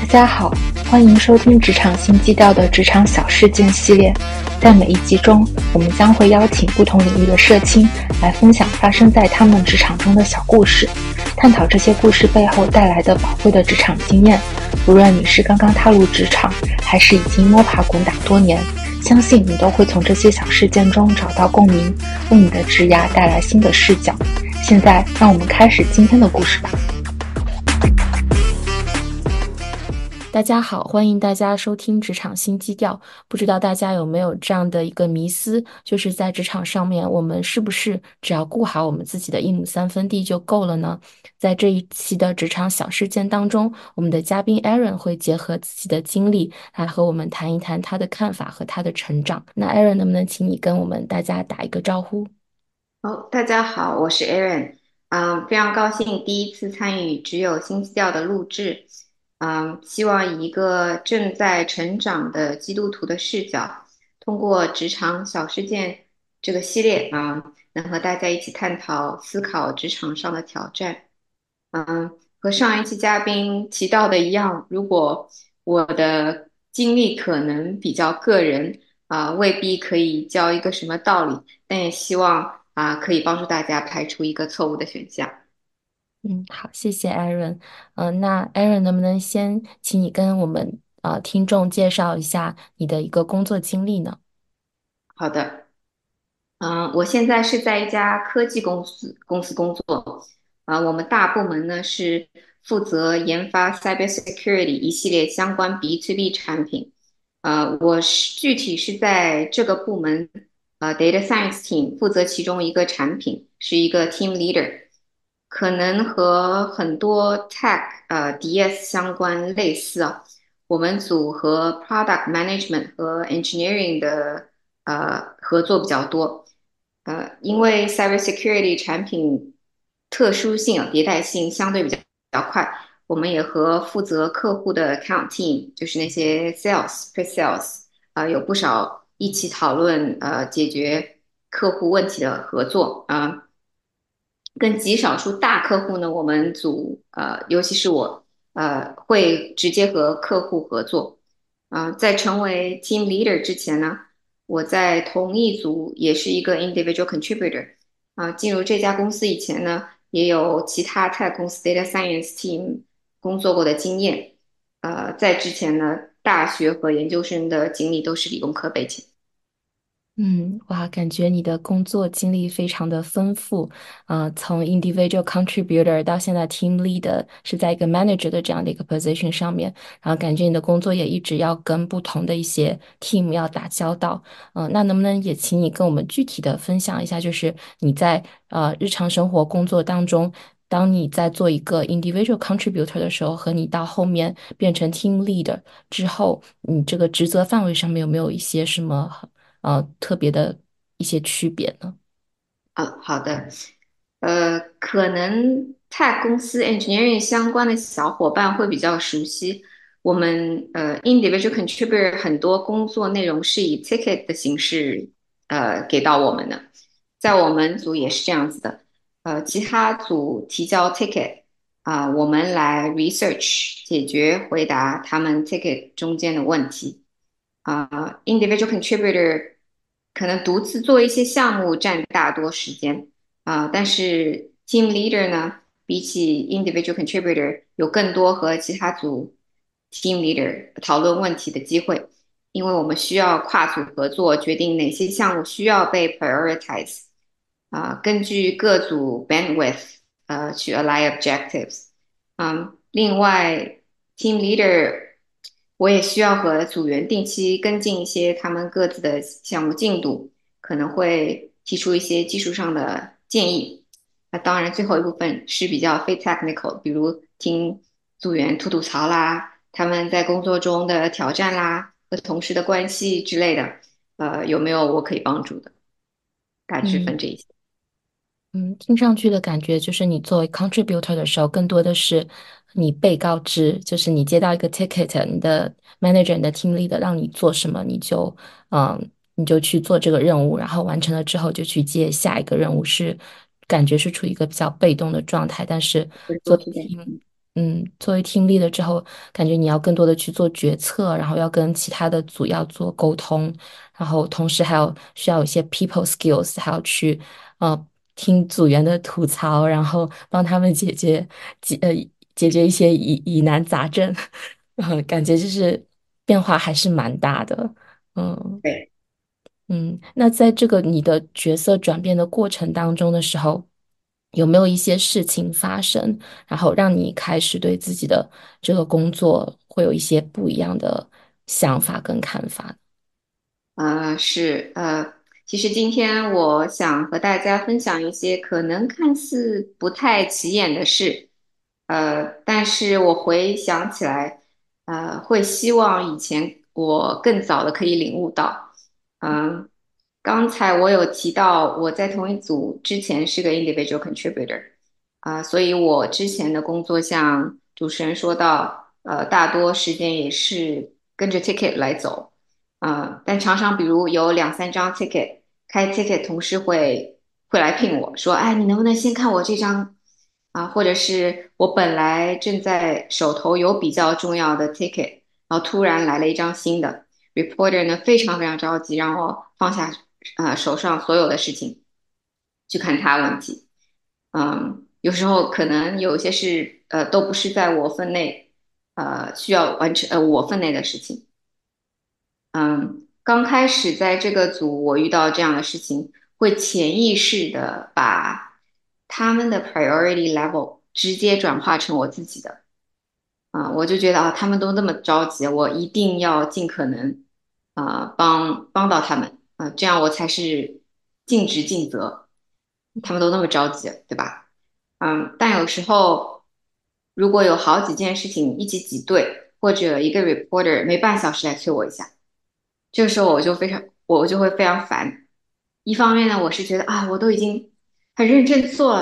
大家好，欢迎收听《职场新基调》的职场小事件系列。在每一集中，我们将会邀请不同领域的社青来分享发生在他们职场中的小故事，探讨这些故事背后带来的宝贵的职场经验。无论你是刚刚踏入职场，还是已经摸爬滚打多年，相信你都会从这些小事件中找到共鸣，为你的职涯带来新的视角。现在，让我们开始今天的故事吧。大家好，欢迎大家收听《职场新基调》。不知道大家有没有这样的一个迷思，就是在职场上面，我们是不是只要顾好我们自己的一亩三分地就够了呢？在这一期的职场小事件当中，我们的嘉宾 Aaron 会结合自己的经历来和我们谈一谈他的看法和他的成长。那 Aaron 能不能请你跟我们大家打一个招呼？好，大家好，我是 Aaron，嗯，非常高兴第一次参与只有新基调的录制。嗯，希望以一个正在成长的基督徒的视角，通过职场小事件这个系列啊，能和大家一起探讨、思考职场上的挑战。嗯，和上一期嘉宾提到的一样，如果我的经历可能比较个人啊，未必可以教一个什么道理，但也希望啊，可以帮助大家排除一个错误的选项。嗯，好，谢谢 Aaron。嗯，那 Aaron 能不能先请你跟我们呃听众介绍一下你的一个工作经历呢？好的，嗯，我现在是在一家科技公司公司工作，啊，我们大部门呢是负责研发 cybersecurity 一系列相关 B to B 产品，呃，我是具体是在这个部门，呃，data science team 负责其中一个产品，是一个 team leader。可能和很多 tech 呃 DS 相关类似啊，我们组和 product management 和 engineering 的呃合作比较多，呃，因为 cybersecurity 产品特殊性啊迭代性相对比较比较快，我们也和负责客户的 account team，就是那些 sales pre sales 啊，有不少一起讨论呃解决客户问题的合作啊。跟极少数大客户呢，我们组呃，尤其是我呃，会直接和客户合作。啊，在成为 team leader 之前呢，我在同一组也是一个 individual contributor。啊，进入这家公司以前呢，也有其他 tech 公司 data science team 工作过的经验。呃，在之前呢，大学和研究生的经历都是理工科背景。嗯，哇，感觉你的工作经历非常的丰富，啊，从 individual contributor 到现在 team leader，是在一个 manager 的这样的一个 position 上面，然后感觉你的工作也一直要跟不同的一些 team 要打交道，嗯，那能不能也请你跟我们具体的分享一下，就是你在呃日常生活工作当中，当你在做一个 individual contributor 的时候，和你到后面变成 team leader 之后，你这个职责范围上面有没有一些什么？呃，特别的一些区别呢？啊，好的，呃，可能 tech 公司 engineering 相关的小伙伴会比较熟悉。我们呃 individual contributor 很多工作内容是以 ticket 的形式呃给到我们的，在我们组也是这样子的。呃，其他组提交 ticket 啊，我们来 research 解决回答他们 ticket 中间的问题。啊，individual contributor 可能独自做一些项目占大多时间啊，但是 team leader 呢，比起 individual contributor 有更多和其他组 team leader 讨论问题的机会，因为我们需要跨组合作，决定哪些项目需要被 prioritize 啊，根据各组 bandwidth 呃去 align objectives 嗯，另外 team leader 我也需要和组员定期跟进一些他们各自的项目进度，可能会提出一些技术上的建议。那当然，最后一部分是比较非 technical，比如听组员吐吐槽啦，他们在工作中的挑战啦，和同事的关系之类的。呃，有没有我可以帮助的？大致分这一些。嗯，听上去的感觉就是你作为 contributor 的时候，更多的是你被告知，就是你接到一个 ticket，你的 manager、你的 team leader 让你做什么，你就嗯，你就去做这个任务，然后完成了之后就去接下一个任务，是感觉是处于一个比较被动的状态。但是作为是的，team，嗯，作为 team lead 之后，感觉你要更多的去做决策，然后要跟其他的组要做沟通，然后同时还有需要有一些 people skills，还要去呃听组员的吐槽，然后帮他们解决解呃解决一些疑疑难杂症，呃，感觉就是变化还是蛮大的，嗯。对。嗯，那在这个你的角色转变的过程当中的时候，有没有一些事情发生，然后让你开始对自己的这个工作会有一些不一样的想法跟看法？呃，是呃，其实今天我想和大家分享一些可能看似不太起眼的事，呃，但是我回想起来，呃，会希望以前我更早的可以领悟到。嗯、刚才我有提到我在同一组之前是个 individual contributor，啊、所以我之前的工作像主持人说到，呃，大多时间也是跟着 ticket 来走。啊、但常常比如有两三张 ticket，开 ticket 同事会会来聘我说，哎，你能不能先看我这张啊？或者是我本来正在手头有比较重要的 ticket，然后突然来了一张新的 reporter 呢，非常非常着急，让我放下啊、手上所有的事情去看他问题。嗯，有时候可能有些事呃都不是在我分内呃需要完成呃我分内的事情。嗯，刚开始在这个组，我遇到这样的事情，会潜意识的把他们的 priority level 直接转化成我自己的。啊、我就觉得啊，他们都那么着急，我一定要尽可能啊、帮帮到他们啊、这样我才是尽职尽责。他们都那么着急，对吧？嗯，但有时候如果有好几件事情一起挤兑，或者一个 reporter 没半小时来催我一下。这个时候我就非常，我就会非常烦。一方面呢，我是觉得啊，我都已经很认真做，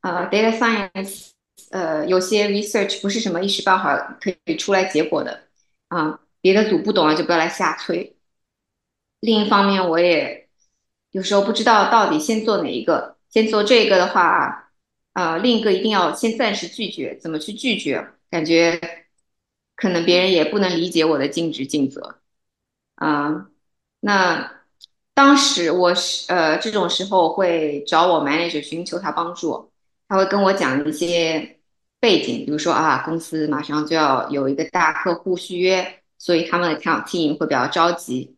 呃，data science，呃，有些 research 不是什么一时半会儿可以出来结果的，啊，别的组不懂了就不要来瞎催。另一方面，我也有时候不知道到底先做哪一个。先做这个的话，呃，另一个一定要先暂时拒绝。怎么去拒绝？感觉可能别人也不能理解我的尽职尽责。啊、那当时我是呃这种时候会找我 manager 寻求他帮助，他会跟我讲一些背景，比如说啊，公司马上就要有一个大客户续约，所以他们的 account team 会比较着急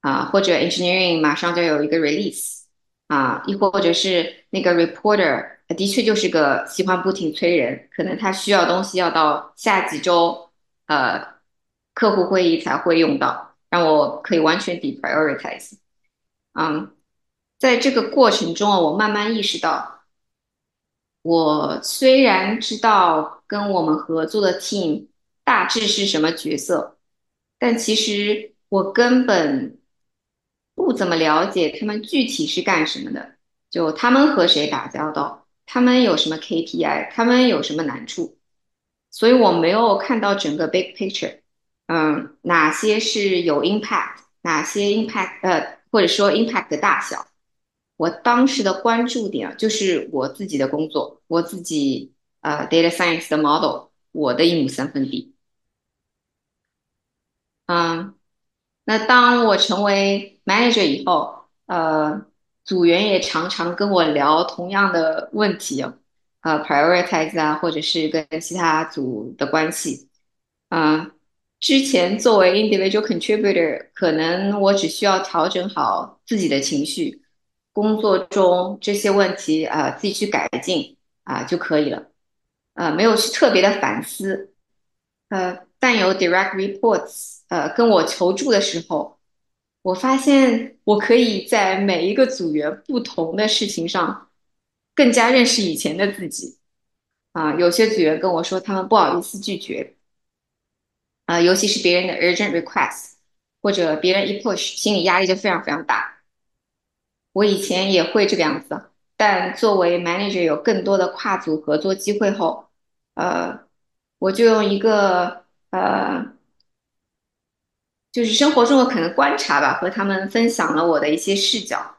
啊，或者 engineering 马上就有一个 release 啊，亦或者是那个 reporter 的确就是个喜欢不停催人，可能他需要东西要到下几周呃客户会议才会用到。让我可以完全 deprioritize。嗯，在这个过程中啊，我慢慢意识到，我虽然知道跟我们合作的 team 大致是什么角色，但其实我根本不怎么了解他们具体是干什么的，就他们和谁打交道，他们有什么 KPI，他们有什么难处，所以我没有看到整个 big picture。嗯，哪些是有 impact，哪些 impact 呃，或者说 impact 的大小。我当时的关注点就是我自己的工作，我自己呃 data science 的 model，我的一亩三分地。嗯，那当我成为 manager 以后，呃，组员也常常跟我聊同样的问题，呃，prioritize 啊，或者是跟其他组的关系。嗯，之前作为 individual contributor，可能我只需要调整好自己的情绪，工作中这些问题啊，呃自己去改进啊，就可以了，呃，没有去特别的反思。呃，但有 direct reports，呃，跟我求助的时候，我发现我可以在每一个组员不同的事情上，更加认识以前的自己。啊，有些组员跟我说，他们不好意思拒绝，啊，尤其是别人的 urgent request，或者别人一 push，心理压力就非常非常大。我以前也会这个样子，但作为 manager 有更多的跨组合作机会后，呃，我就用一个呃。就是生活中的可能观察吧，和他们分享了我的一些视角。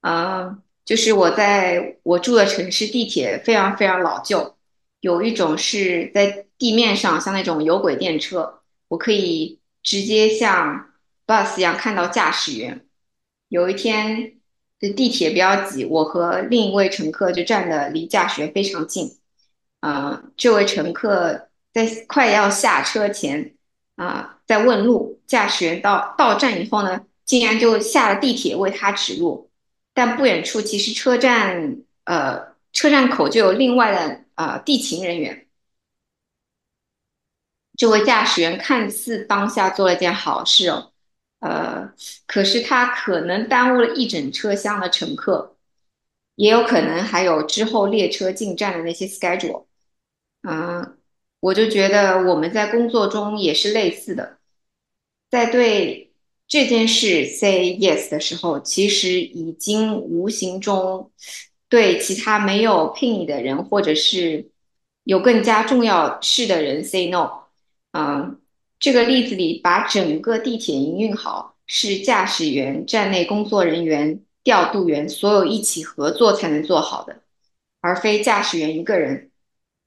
呃，就是我在我住的城市，地铁非常非常老旧，有一种是在地面上，像那种有轨电车，我可以直接像 bus 一样看到驾驶员。有一天，这地铁比较挤，我和另一位乘客就站的离驾驶员非常近。啊、这位乘客在快要下车前，啊、在问路，驾驶员到到站以后呢，竟然就下了地铁为他指路。但不远处其实车站呃车站口就有另外的呃地勤人员。这位驾驶员看似当下做了件好事哦，呃，可是他可能耽误了一整车厢的乘客，也有可能还有之后列车进站的那些 schedule。嗯，我就觉得我们在工作中也是类似的，在对这件事 say yes 的时候，其实已经无形中对其他没有聘你的人，或者是有更加重要事的人 say no。嗯，这个例子里，把整个地铁营运好，是驾驶员、站内工作人员、调度员所有一起合作才能做好的，而非驾驶员一个人。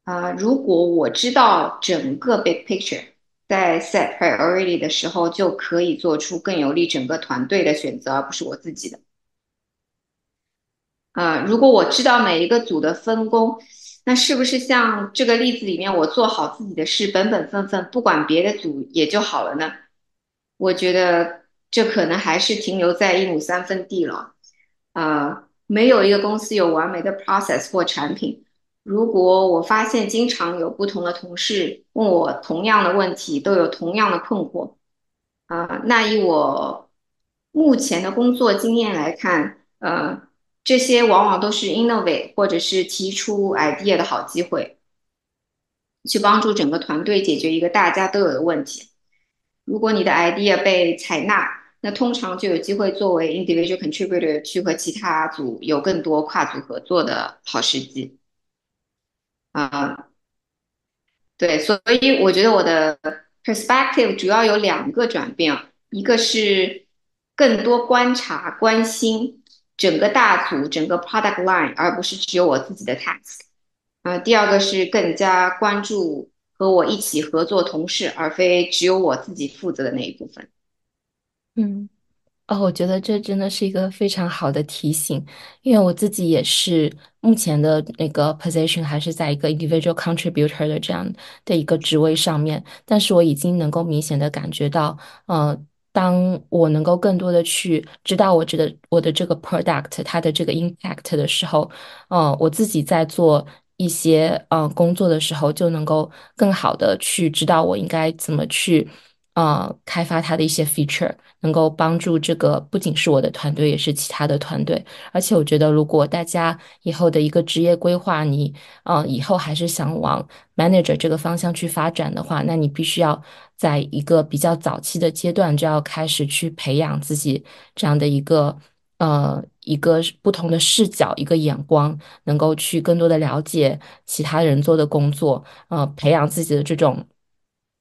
啊、如果我知道整个 big picture，在 set priority 的时候，就可以做出更有利整个团队的选择，而不是我自己的。呃、如果我知道每一个组的分工，那是不是像这个例子里面，我做好自己的事，本本分分，不管别的组也就好了呢？我觉得这可能还是停留在一亩三分地了。啊、没有一个公司有完美的 process 或产品。如果我发现经常有不同的同事问我同样的问题，都有同样的困惑，啊、那以我目前的工作经验来看，呃，这些往往都是 innovate 或者是提出 idea 的好机会，去帮助整个团队解决一个大家都有的问题。如果你的 idea 被采纳，那通常就有机会作为 individual contributor 去和其他组有更多跨组合作的好时机。啊、对，所以我觉得我的 perspective 主要有两个转变，一个是更多观察、关心整个大组、整个 product line，而不是只有我自己的 task。啊，第二个是更加关注和我一起合作同事，而非只有我自己负责的那一部分。嗯。哦，我觉得这真的是一个非常好的提醒，因为我自己也是目前的那个 position 还是在一个 individual contributor 的这样的一个职位上面，但是我已经能够明显的感觉到，呃，当我能够更多的去知道我这个我的这个 product 它的这个 impact 的时候，嗯，我自己在做一些嗯工作的时候，就能够更好的去知道我应该怎么去。呃，开发它的一些 feature，能够帮助这个不仅是我的团队，也是其他的团队。而且我觉得，如果大家以后的一个职业规划，你呃以后还是想往 manager 这个方向去发展的话，那你必须要在一个比较早期的阶段就要开始去培养自己这样的一个呃一个不同的视角、一个眼光，能够去更多的了解其他人做的工作，呃，培养自己的这种。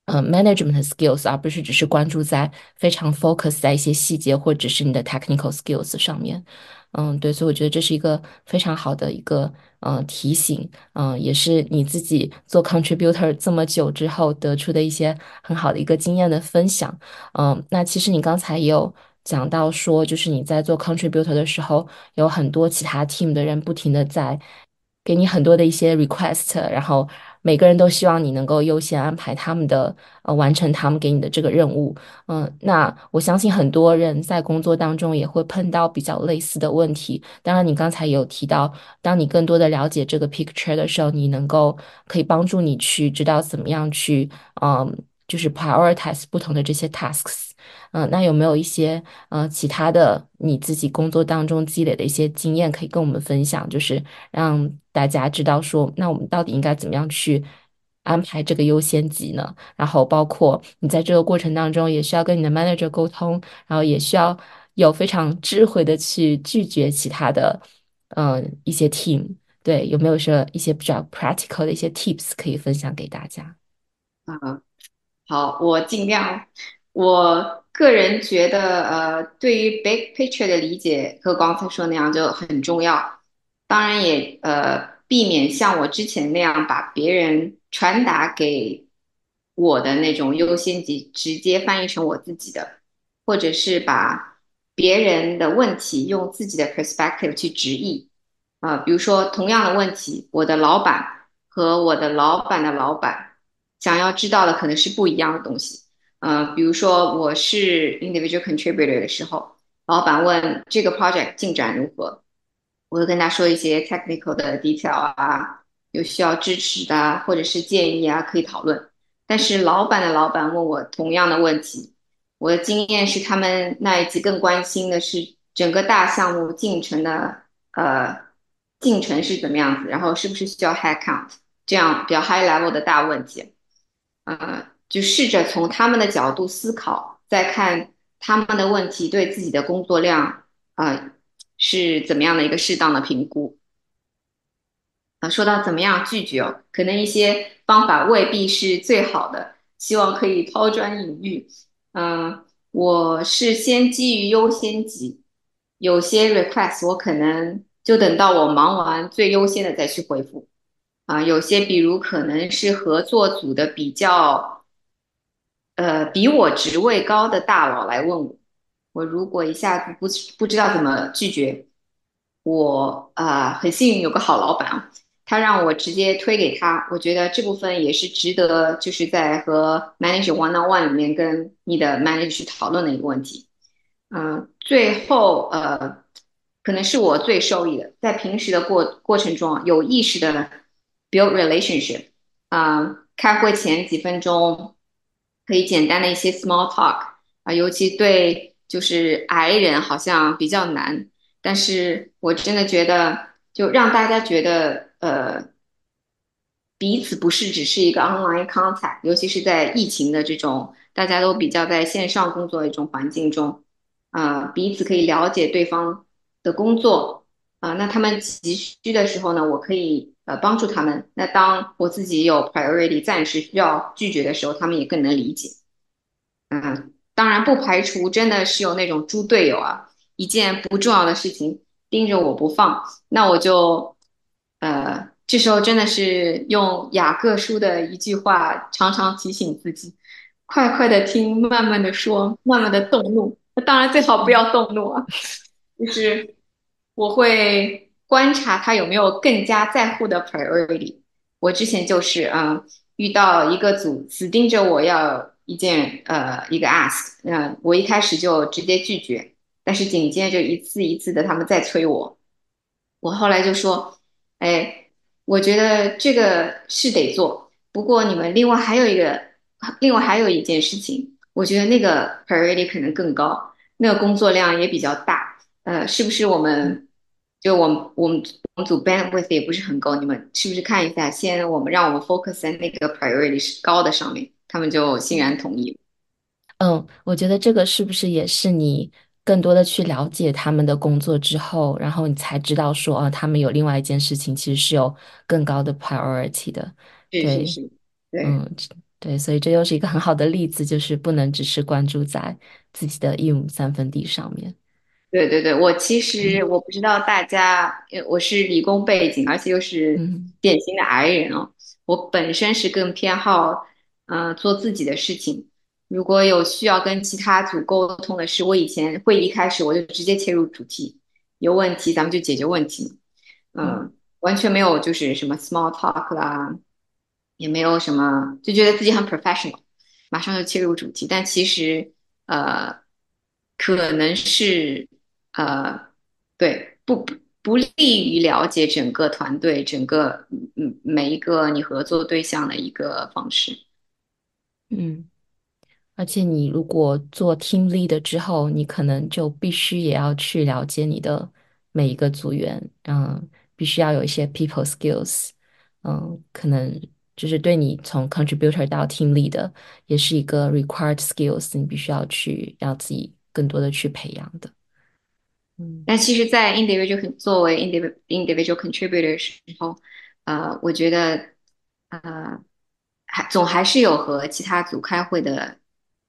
呃，management skills，而不是只是关注在非常 focus 在一些细节或者是你的 technical skills 上面。嗯，对，所以我觉得这是一个非常好的一个呃提醒，嗯、也是你自己做 contributor 这么久之后得出的一些很好的一个经验的分享。嗯，那其实你刚才也有讲到说，就是你在做 contributor 的时候，有很多其他 team 的人不停的在给你很多的一些 request，然后每个人都希望你能够优先安排他们的呃完成他们给你的这个任务。嗯，那我相信很多人在工作当中也会碰到比较类似的问题。当然，你刚才有提到，当你更多的了解这个 picture 的时候，你能够可以帮助你去知道怎么样去嗯，就是 prioritize 不同的这些 tasks。嗯，那有没有一些呃其他的你自己工作当中积累的一些经验可以跟我们分享？就是让大家知道说，那我们到底应该怎么样去安排这个优先级呢？然后包括你在这个过程当中也需要跟你的 manager 沟通，然后也需要有非常智慧的去拒绝其他的嗯、一些 team。对，有没有说一些比较 practical 的一些 tips 可以分享给大家？啊、好，我尽量。我个人觉得，呃，对于 big picture 的理解和刚才说那样就很重要。当然也呃避免像我之前那样把别人传达给我的那种优先级直接翻译成我自己的，或者是把别人的问题用自己的 perspective 去直译。啊、比如说同样的问题，我的老板和我的老板的老板想要知道的可能是不一样的东西。呃，比如说我是 individual contributor 的时候，老板问这个 project 进展如何，我会跟他说一些 technical 的 detail 啊，有需要支持的啊或者是建议啊，可以讨论。但是老板的老板问我同样的问题，我的经验是他们那一级更关心的是整个大项目进程的呃进程是怎么样子，然后是不是需要 head count 这样比较 high level 的大问题。呃，就试着从他们的角度思考，再看他们的问题对自己的工作量，呃，是怎么样的一个适当的评估。啊，说到怎么样拒绝，可能一些方法未必是最好的，希望可以抛砖引玉。嗯、我是先基于优先级，有些 request 我可能就等到我忙完最优先的再去回复。啊，有些比如可能是合作组的比较。呃，比我职位高的大佬来问我，我如果一下子不不知道怎么拒绝，我啊、呃很幸运有个好老板啊，他让我直接推给他，我觉得这部分也是值得，就是在和 manager one on one 里面跟你的 manager 去讨论的一个问题。嗯、最后呃，可能是我最受益的，在平时的过过程中啊，有意识的 build relationship，啊、开会前几分钟可以简单的一些 small talk 啊、尤其对就是 I 人好像比较难，但是我真的觉得就让大家觉得呃彼此不是只是一个 online contact，尤其是在疫情的这种大家都比较在线上工作的一种环境中。啊，彼此可以了解对方的工作。啊，那他们急需的时候呢，我可以呃帮助他们。那当我自己有 priority 暂时需要拒绝的时候，他们也更能理解。嗯，当然不排除真的是有那种猪队友啊，一件不重要的事情盯着我不放，那我就呃这时候真的是用雅各书的一句话，常常提醒自己。快快的听，慢慢的说，慢慢的动怒。那当然最好不要动怒啊，就是我会观察他有没有更加在乎的 priority。我之前就是嗯，遇到一个组死盯着我要一件呃一个 ask，嗯、我一开始就直接拒绝，但是紧接着一次一次的他们在催我，我后来就说，哎，我觉得这个是得做，不过你们另外还有一个，另外还有一件事情，我觉得那个 priority 可能更高，那个工作量也比较大，呃，是不是我们就我们我们我们组 bandwidth 也不是很够，你们是不是看一下，先我们让我们 focus 在那个 priority 是高的上面，他们就欣然同意了。嗯，我觉得这个是不是也是你更多的去了解他们的工作之后，然后你才知道说，啊，他们有另外一件事情其实是有更高的 priority 的。对，是是是，对。嗯，对，所以这又是一个很好的例子，就是不能只是关注在自己的一亩三分地上面。对对对，我其嗯实我不知道大家，呃我是理工背景，而且又是嗯典型的 I 人哦。我本身是更偏好，呃，做自己的事情。如果有需要跟其他组沟通的事，我以前会议开始我就直接切入主题，有问题咱们就解决问题。嗯嗯，完全没有就是什么 small talk 啦，也没有什么，就觉得自己很 professional，马上就切入主题。但其实呃，可能是呃，对，不不利于了解整个团队、整个嗯每一个你合作对象的一个方式。嗯。而且你如果做 team lead 之后，你可能就必须也要去了解你的每一个组员，嗯，必须要有一些 people skills，嗯，可能就是对你从 contributor 到 team lead 也是一个 required skills，你必须要去让自己更多的去培养的。嗯但其实，在 individual 作为 individual individual contributor 时候，呃，我觉得呃，还总还是有和其他组开会的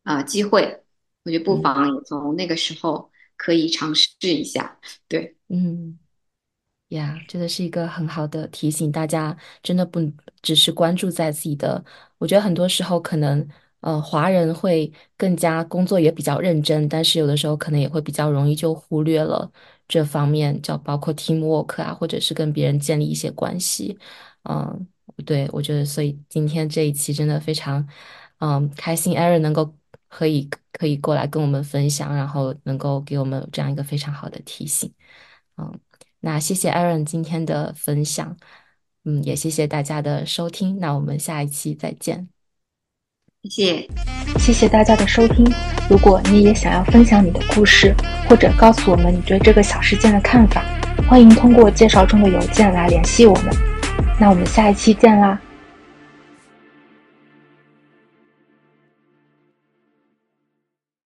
啊机会，我觉得不妨也从那个时候可以尝试一下。对，嗯。呀，真的是一个很好的提醒，大家真的不只是关注在自己的。我觉得很多时候可能，呃，华人会更加工作也比较认真，但是有的时候可能也会比较容易就忽略了这方面，就包括 teamwork 啊，或者是跟别人建立一些关系。嗯，对，我觉得，所以今天这一期真的非常，嗯，开心，Aaron 能够可以可以过来跟我们分享，然后能够给我们这样一个非常好的提醒，嗯。那谢谢 Aaron 今天的分享，嗯，也谢谢大家的收听。那我们下一期再见。谢谢，谢谢大家的收听。如果你也想要分享你的故事，或者告诉我们你对这个小事件的看法，欢迎通过介绍中的邮件来联系我们。那我们下一期见啦！